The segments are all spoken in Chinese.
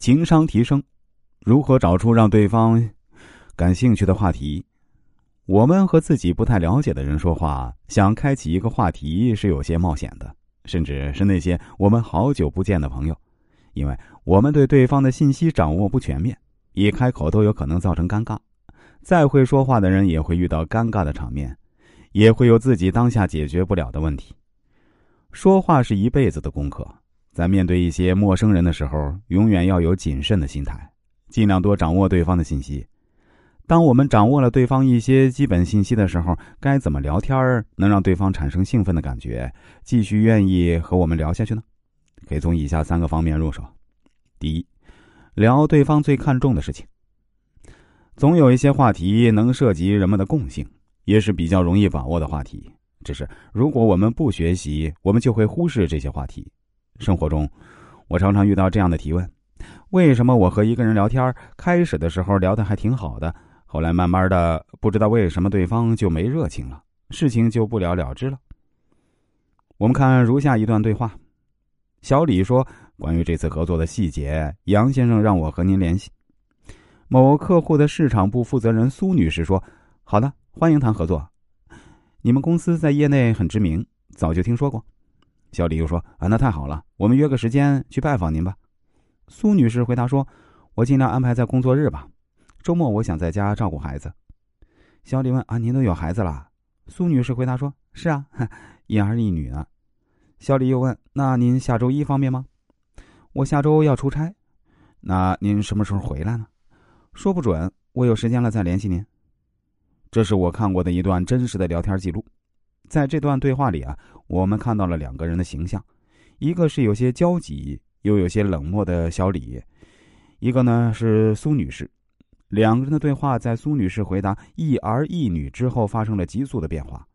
情商提升，如何找出让对方感兴趣的话题？我们和自己不太了解的人说话，想开启一个话题是有些冒险的，甚至是那些我们好久不见的朋友，因为我们对对方的信息掌握不全面，一开口都有可能造成尴尬。再会说话的人也会遇到尴尬的场面，也会有自己当下解决不了的问题。说话是一辈子的功课，在面对一些陌生人的时候，永远要有谨慎的心态，尽量多掌握对方的信息。当我们掌握了对方一些基本信息的时候，该怎么聊天能让对方产生兴奋的感觉，继续愿意和我们聊下去呢？可以从以下三个方面入手。第一，聊对方最看重的事情。总有一些话题能涉及人们的共性，也是比较容易把握的话题。只是，如果我们不学习，我们就会忽视这些话题。生活中，我常常遇到这样的提问：为什么我和一个人聊天，开始的时候聊得还挺好的，后来慢慢的，不知道为什么对方就没热情了，事情就不了了之了？我们看如下一段对话：小李说，关于这次合作的细节，杨先生让我和您联系。某客户的市场部负责人苏女士说：“好的，欢迎谈合作。”你们公司在业内很知名，早就听说过。小李又说：“啊，那太好了，我们约个时间去拜访您吧。”苏女士回答说：“我尽量安排在工作日吧，周末我想在家照顾孩子。”小李问：“啊，您都有孩子了？”苏女士回答说：“是啊，一儿一女呢。”小李又问：“那您下周一方便吗？”“我下周要出差，那您什么时候回来呢？”“说不准，我有时间了再联系您。”这是我看过的一段真实的聊天记录，在这段对话里啊，我们看到了两个人的形象，一个是有些焦急又有些冷漠的小李，一个呢是苏女士。两个人的对话在苏女士回答一儿一女之后发生了急速的变化，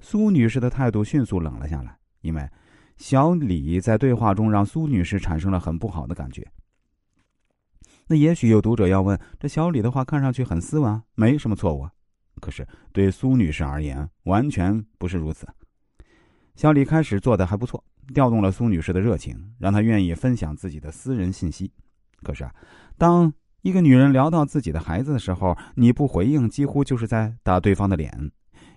苏女士的态度迅速冷了下来，因为小李在对话中让苏女士产生了很不好的感觉。那也许有读者要问：这小李的话看上去很斯文，没什么错误啊。可是，对苏女士而言，完全不是如此。小李开始做的还不错，调动了苏女士的热情，让她愿意分享自己的私人信息。可是啊，当一个女人聊到自己的孩子的时候，你不回应，几乎就是在打对方的脸。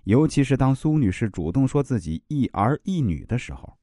尤其是当苏女士主动说自己一儿一女的时候，